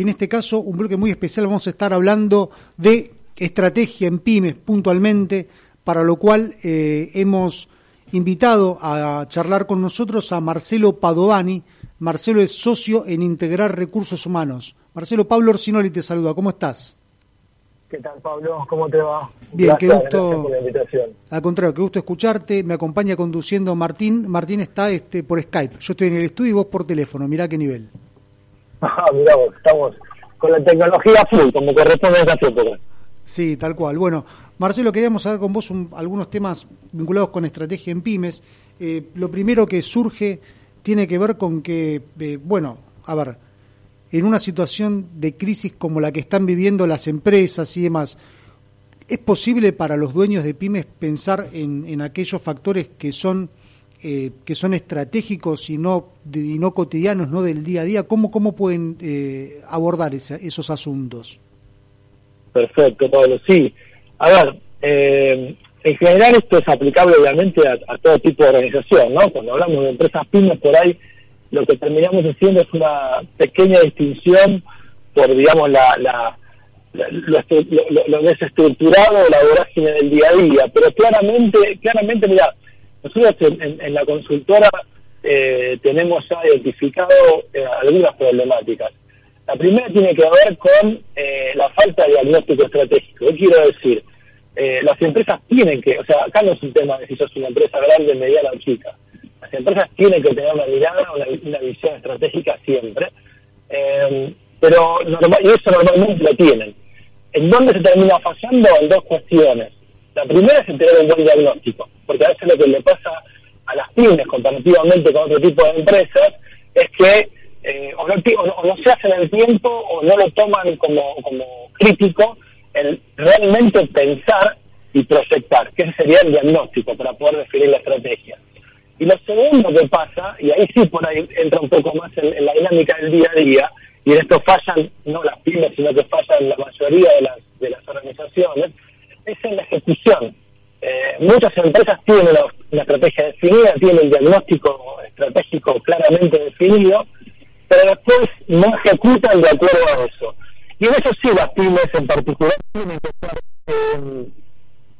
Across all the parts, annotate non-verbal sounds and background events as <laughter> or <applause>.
En este caso, un bloque muy especial, vamos a estar hablando de estrategia en pymes puntualmente, para lo cual eh, hemos invitado a charlar con nosotros a Marcelo Padovani. Marcelo es socio en Integrar Recursos Humanos. Marcelo, Pablo Orsinoli te saluda. ¿Cómo estás? ¿Qué tal, Pablo? ¿Cómo te va? Bien, qué gusto. Por la invitación. Al contrario, qué gusto escucharte. Me acompaña conduciendo Martín. Martín está este por Skype. Yo estoy en el estudio y vos por teléfono. Mirá qué nivel. <laughs> Ah, mirá vos, estamos con la tecnología full, como corresponde a esta época. Sí, tal cual. Bueno, Marcelo, queríamos hablar con vos algunos temas vinculados con estrategia en pymes. Eh, lo primero que surge tiene que ver con que, eh, bueno, a ver, en una situación de crisis como la que están viviendo las empresas y demás, ¿es posible para los dueños de pymes pensar en, aquellos factores que son eh, que son estratégicos y no y no cotidianos, no del día a día? ¿Cómo cómo pueden abordar esos asuntos? Perfecto, Pablo. Sí, a ver, eh, en general esto es aplicable obviamente a, todo tipo de organización, ¿no? Cuando hablamos de empresas pymes, por ahí lo que terminamos haciendo es una pequeña distinción por, digamos, la, la, lo, lo, desestructurado de la vorágine del día a día. Pero claramente, claramente, mira, nosotros en, la consultora eh, tenemos ya identificado eh, algunas problemáticas. La primera tiene que ver con eh, la falta de diagnóstico estratégico. ¿Qué quiero decir? Eh, las empresas tienen que, o sea, acá no es un tema de si sos una empresa grande, mediana o chica. Las empresas tienen que tener una mirada, una, visión estratégica siempre. Eh, pero normal, y eso normalmente lo tienen. ¿En dónde se termina fallando? En dos cuestiones. La primera es tener un buen diagnóstico, porque a veces lo que le pasa a las pymes comparativamente con otro tipo de empresas es que eh, o, no, se hacen el tiempo o no lo toman como, como crítico el realmente pensar y proyectar, que ese sería el diagnóstico para poder definir la estrategia. Y lo segundo que pasa, y ahí sí por ahí entra un poco más en, la dinámica del día a día, y en esto fallan no las pymes, sino que fallan la mayoría de las, de las organizaciones, es en la ejecución. Eh, muchas empresas tienen una, estrategia definida, tienen el diagnóstico estratégico claramente definido, pero después no ejecutan de acuerdo a eso. Y en eso sí las pymes en particular tienen que ser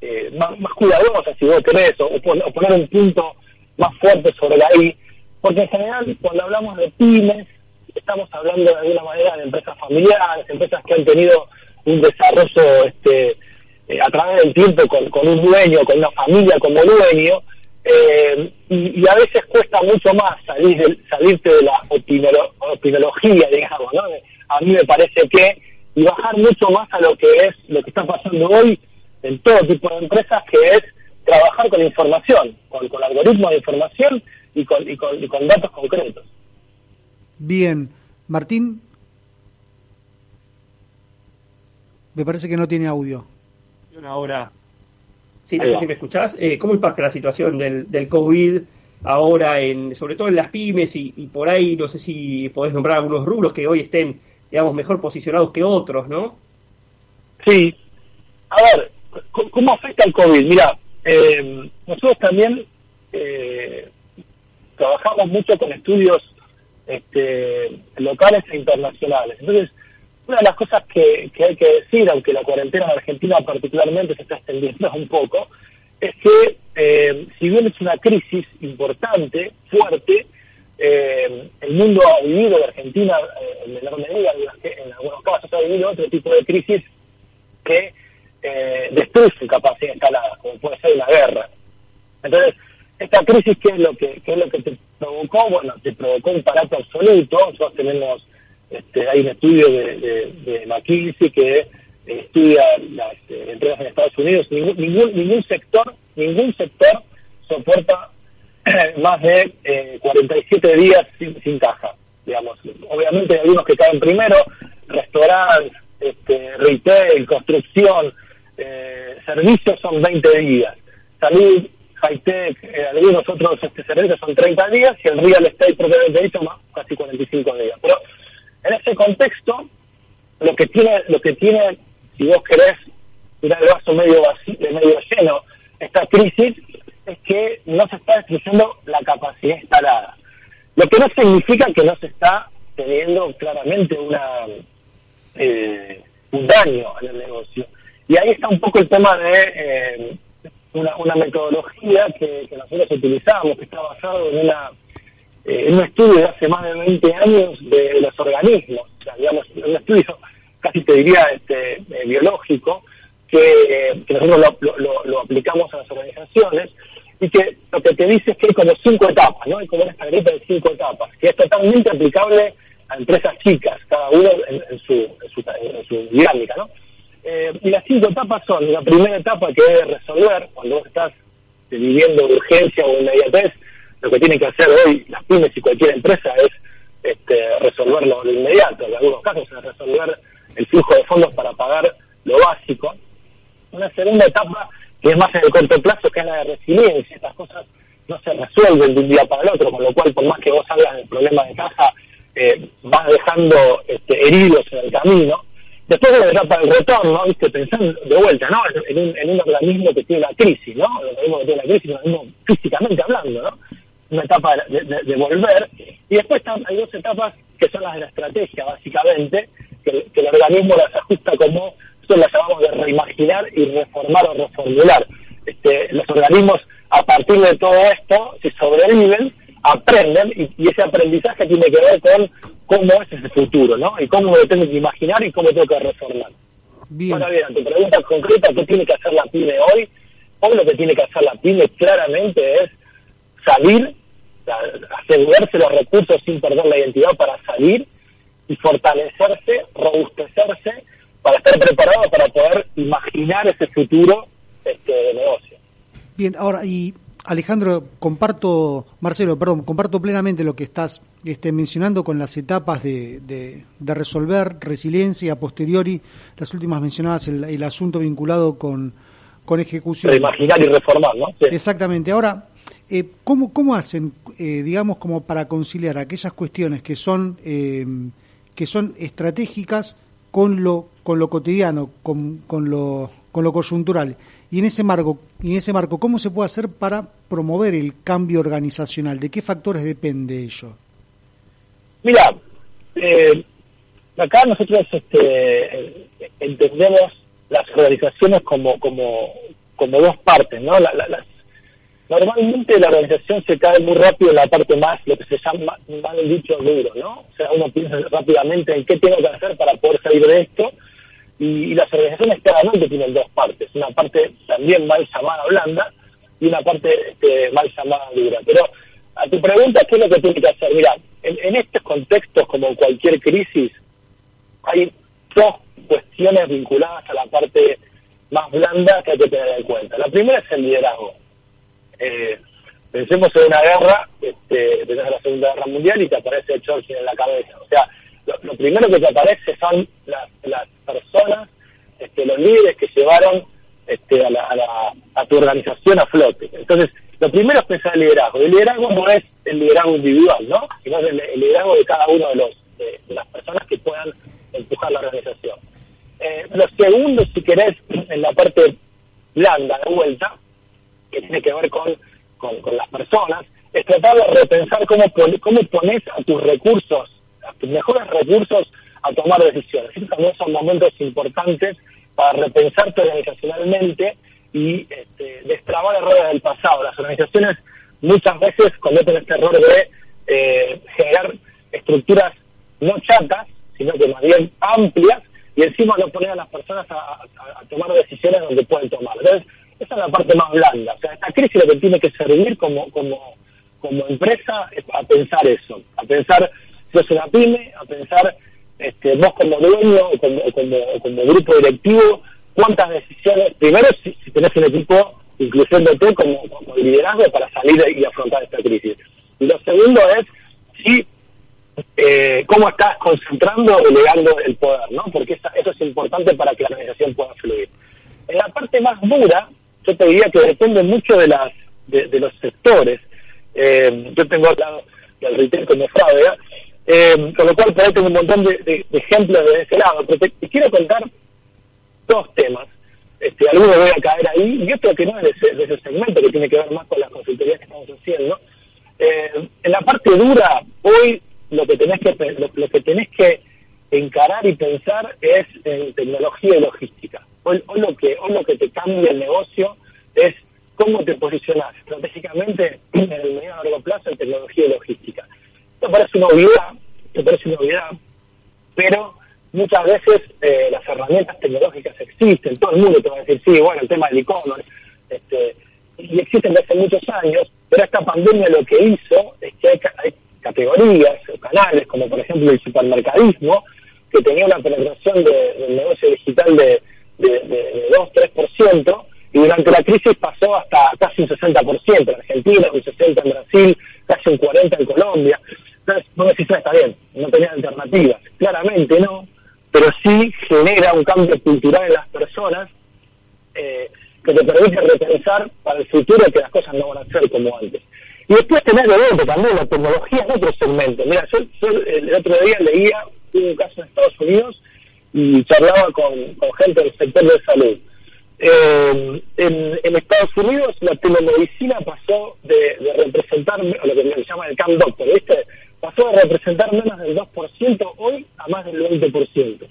eh, más, más, cuidadosas, si vos querés, o, poner un punto más fuerte sobre la I, porque en general cuando hablamos de pymes, estamos hablando de alguna manera de empresas familiares, empresas que han tenido un desarrollo este, eh, a través del tiempo con, con un dueño, con una familia como dueño, eh, y, a veces cuesta mucho más salir salirte de la opinología, digamos, ¿no? A mí me parece que, y bajar mucho más a lo que es, lo que está pasando hoy en todo tipo de empresas, que es trabajar con información, con, con algoritmos de información y con, y con, y con datos concretos. Bien, Martín. Me parece que no tiene audio. Ahora Sí, no sé si me escuchás. Eh, ¿Cómo impacta la situación del, del COVID ahora, en, sobre todo en las pymes y, por ahí, no sé si podés nombrar algunos rubros que hoy estén, digamos, mejor posicionados que otros, ¿no? Sí. A ver, ¿cómo afecta el COVID? Mira, eh, nosotros también eh, trabajamos mucho con estudios este, locales e internacionales. Entonces, una de las cosas que, hay que decir, aunque la cuarentena en Argentina particularmente se está extendiendo un poco, es que eh, si bien es una crisis importante, fuerte, eh, el mundo ha vivido, la Argentina eh, en menor medida, en algunos casos ha vivido otro tipo de crisis que destruye su capacidad instalada, como puede ser una guerra. Entonces, esta crisis, ¿qué es lo que, qué es lo que te provocó? Bueno, te provocó un parate absoluto, nosotros tenemos este, hay un estudio de, de, McKinsey que estudia las este, empresas en Estados Unidos. Ningún, ningún, sector, ningún sector soporta <clears throat> más de 47 eh, días sin, caja, digamos. Obviamente hay algunos que caen primero, restaurantes, este, retail, construcción, eh, servicios son 20 días. Salud, high-tech, eh, algunos otros este, servicios son 30 días y el real estate propiamente dicho más casi 45 días. Pero en ese contexto, lo que tiene, lo que tiene, si vos querés mirar el vaso medio vacío, medio lleno, esta crisis, es que no se está destruyendo la capacidad instalada. Lo que no significa que no se está teniendo claramente una, eh, un daño en el negocio. Y ahí está un poco el tema de eh, una, una, metodología que, nosotros utilizamos, que está basado en, una, en un estudio de hace más de 20 años de los organismos, o sea, digamos, un estudio casi te diría este, biológico, que, nosotros lo, aplicamos a las organizaciones y que lo que te dice es que hay como cinco etapas, ¿no? Hay como una escaleta de cinco etapas, que es totalmente aplicable a empresas chicas, cada uno en, su, en, su, dinámica, ¿no? Eh, y las cinco etapas son, la primera etapa que debe resolver, cuando vos estás viviendo urgencia o inmediatez, lo que tienen que hacer hoy las pymes y cualquier empresa es este, resolverlo de inmediato, en algunos casos es resolver el flujo de fondos para pagar lo básico. Una segunda etapa que es más en el corto plazo, que es la de resiliencia. Estas cosas no se resuelven de un día para el otro, con lo cual, por más que vos hablas del problema de caja, eh, vas dejando este, heridos en el camino. Después de la etapa del retorno, ¿viste? pensando de vuelta, ¿no? En un, en un organismo que tiene la crisis, ¿no? El organismo que tiene la crisis, un físicamente hablando, ¿no? Una etapa de, de, volver. Y después están, hay dos etapas que son las de la estrategia, básicamente, que, que el organismo las ajusta como nosotros la llamamos de reimaginar y reformar o reformular. Este, los organismos, a partir de todo esto, si sobreviven, aprenden y, ese aprendizaje tiene que ver con cómo es ese futuro, ¿no? Y cómo me tengo que imaginar y cómo tengo que reformar. Bien. Ahora bien, tu pregunta concreta, ¿qué tiene que hacer la PYME hoy? Hoy lo que tiene que hacer la PYME claramente es salir, asegurarse los recursos sin perder la identidad para salir y fortalecerse, robustecerse para estar preparado para poder imaginar ese futuro este, de negocio. Bien, ahora, y Alejandro, comparto, Marcelo, perdón, comparto plenamente lo que estás este, mencionando con las etapas de, de, resolver resiliencia, a posteriori, las últimas mencionadas, el, asunto vinculado con, con ejecución. De imaginar y reformar, ¿no? Exactamente. Ahora, eh, ¿cómo, ¿cómo hacen, eh, digamos, como para conciliar aquellas cuestiones que son, eh, que son estratégicas con lo, con lo cotidiano, con, con, lo, con lo coyuntural. Y en ese marco, en ese marco, ¿cómo se puede hacer para promover el cambio organizacional? ¿De qué factores depende ello? Mira, eh, acá nosotros este, entendemos las organizaciones como, como, como dos partes, ¿no? las Normalmente la organización se cae muy rápido en la parte más, lo que se llama, mal dicho, duro, ¿no? O sea, uno piensa rápidamente en qué tengo que hacer para poder salir de esto, y, las organizaciones claramente tienen dos partes, una parte también mal llamada blanda y una parte este, mal llamada dura. Pero a tu pregunta, ¿qué es lo que tiene que hacer? Mira, en, en estos contextos, como en cualquier crisis, hay dos cuestiones vinculadas a la parte más blanda que hay que tener en cuenta. La primera es el liderazgo eh, pensemos en una guerra, este, de la Segunda Guerra Mundial y te aparece Churchill en la cabeza. O sea, lo, primero que te aparece son las, las personas, este, los líderes que llevaron este, a, la, a, tu organización a flote. Entonces, lo primero es pensar en el liderazgo. El liderazgo no es el liderazgo individual, ¿no? Sino el, liderazgo de cada uno de los de, las personas que puedan empujar la organización. Eh, lo segundo, si querés, en la parte blanda de vuelta, que tiene que ver con, con, las personas, es tratar de repensar cómo, cómo pones a tus recursos, a tus mejores recursos, a tomar decisiones. Estos también son momentos importantes para repensarte organizacionalmente y este, destrabar errores del pasado. Las organizaciones muchas veces cometen este error de eh, generar estructuras no chatas, sino que más bien amplias, y encima no poner a las personas a, a tomar decisiones donde pueden tomar. Entonces, esa es la parte más blanda. O sea, esta crisis lo que tiene que servir como, como, como empresa es a pensar eso, a pensar si es una pyme, a pensar este, vos como dueño o como, como, como grupo directivo, cuántas decisiones, primero si, tenés un equipo incluyéndote como, como liderazgo para salir y afrontar esta crisis. Y lo segundo es si eh, cómo estás concentrando o delegando el poder, ¿no? Porque eso es importante para que la organización pueda fluir. En la parte más dura, yo te diría que depende mucho de las de, los sectores. Eh, yo tengo al lado del retail como Fabia, eh, con lo cual por ahí un montón de, ejemplos de ese lado. Pero te, quiero contar dos temas. Este, algunos voy a caer ahí y otro que no es de ese, segmento que tiene que ver más con las consultorías que estamos haciendo. Eh, en la parte dura, hoy lo que tenés que lo, que tenés que encarar y pensar es en tecnología y logística. Hoy, lo, que, hoy lo que te cambia el negocio es cómo te posicionas estratégicamente en el medio a largo plazo en tecnología y logística. Esto parece una obviedad, esto parece una obviedad, pero muchas veces eh, las herramientas tecnológicas existen, todo el mundo te va a decir, sí, bueno, el tema del e-commerce, este, y existen desde hace muchos años, pero esta pandemia lo que hizo es que hay, categorías o canales, como por ejemplo el supermercadismo, que tenía una penetración de, del negocio digital de, de, de, 2-3%, y durante la crisis pasó hasta casi un 60% en Argentina, un 60% en Brasil, casi un 40% en Colombia. Entonces, vos decís, está bien, no tenía alternativas. Claramente no, pero sí genera un cambio cultural en las personas eh, que te permite repensar para el futuro que las cosas no van a ser como antes. Y después tener de también la tecnología en otro segmento. Mira, yo, el otro día leía un caso en Estados Unidos y charlaba con, gente del sector de salud. Eh, en, Estados Unidos la telemedicina pasó de, representar, lo que se llama el CAM Doctor, ¿viste? Pasó de representar menos del 2% hoy a más del 20%.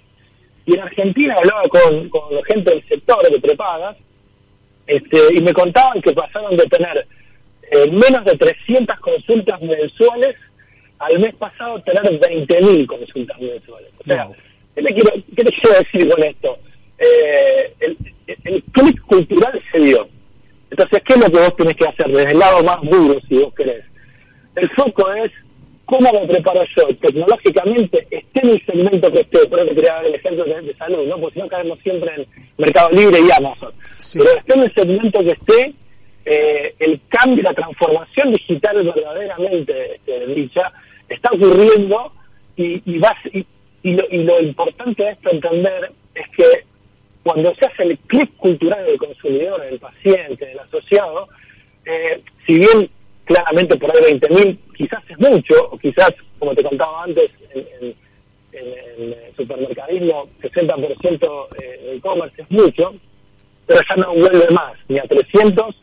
Y en Argentina hablaba con, con gente del sector de prepagas este, y me contaban que pasaron de tener eh, menos de 300 consultas mensuales al mes pasado tener 20.000 consultas mensuales. O ¿qué, te quiero, ¿qué te quiero decir con esto? Eh, el, el clic cultural se dio. Entonces, ¿qué es lo que vos tenés que hacer desde el lado más duro, si vos querés? El foco es cómo me preparo yo tecnológicamente, esté en el segmento que esté, por eso quería dar el ejemplo de, salud, ¿no? Porque si no caemos siempre en Mercado Libre y Amazon. Pero esté en el segmento que esté, eh, el cambio, la transformación digital verdaderamente este, dicha, está ocurriendo y, y, y, lo, y lo importante de esto entender es que cuando se hace el clic cultural del consumidor, del paciente, del asociado, eh, si bien claramente por ahí 20.000 quizás es mucho, o quizás, como te contaba antes, en, el supermercadismo 60% de e-commerce es mucho, pero ya no vuelve más, ni a 300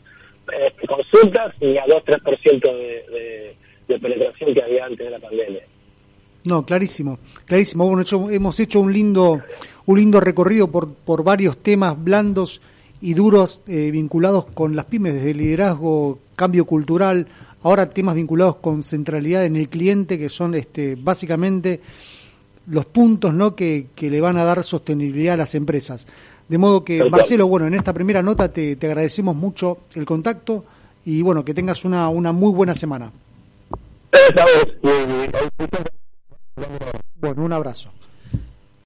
eh, consultas, ni a 2-3% de, de, de penetración que había antes de la pandemia. No, clarísimo, clarísimo. Bueno, hecho, hemos hecho un lindo, un lindo recorrido por, por varios temas blandos y duros eh, vinculados con las pymes, desde liderazgo, cambio cultural, ahora temas vinculados con centralidad en el cliente, que son este, básicamente los puntos ¿no? que, que le van a dar sostenibilidad a las empresas. De modo que, Marcelo, bueno, en esta primera nota te, te agradecemos mucho el contacto y bueno, que tengas una, una muy buena semana. Bueno, un abrazo.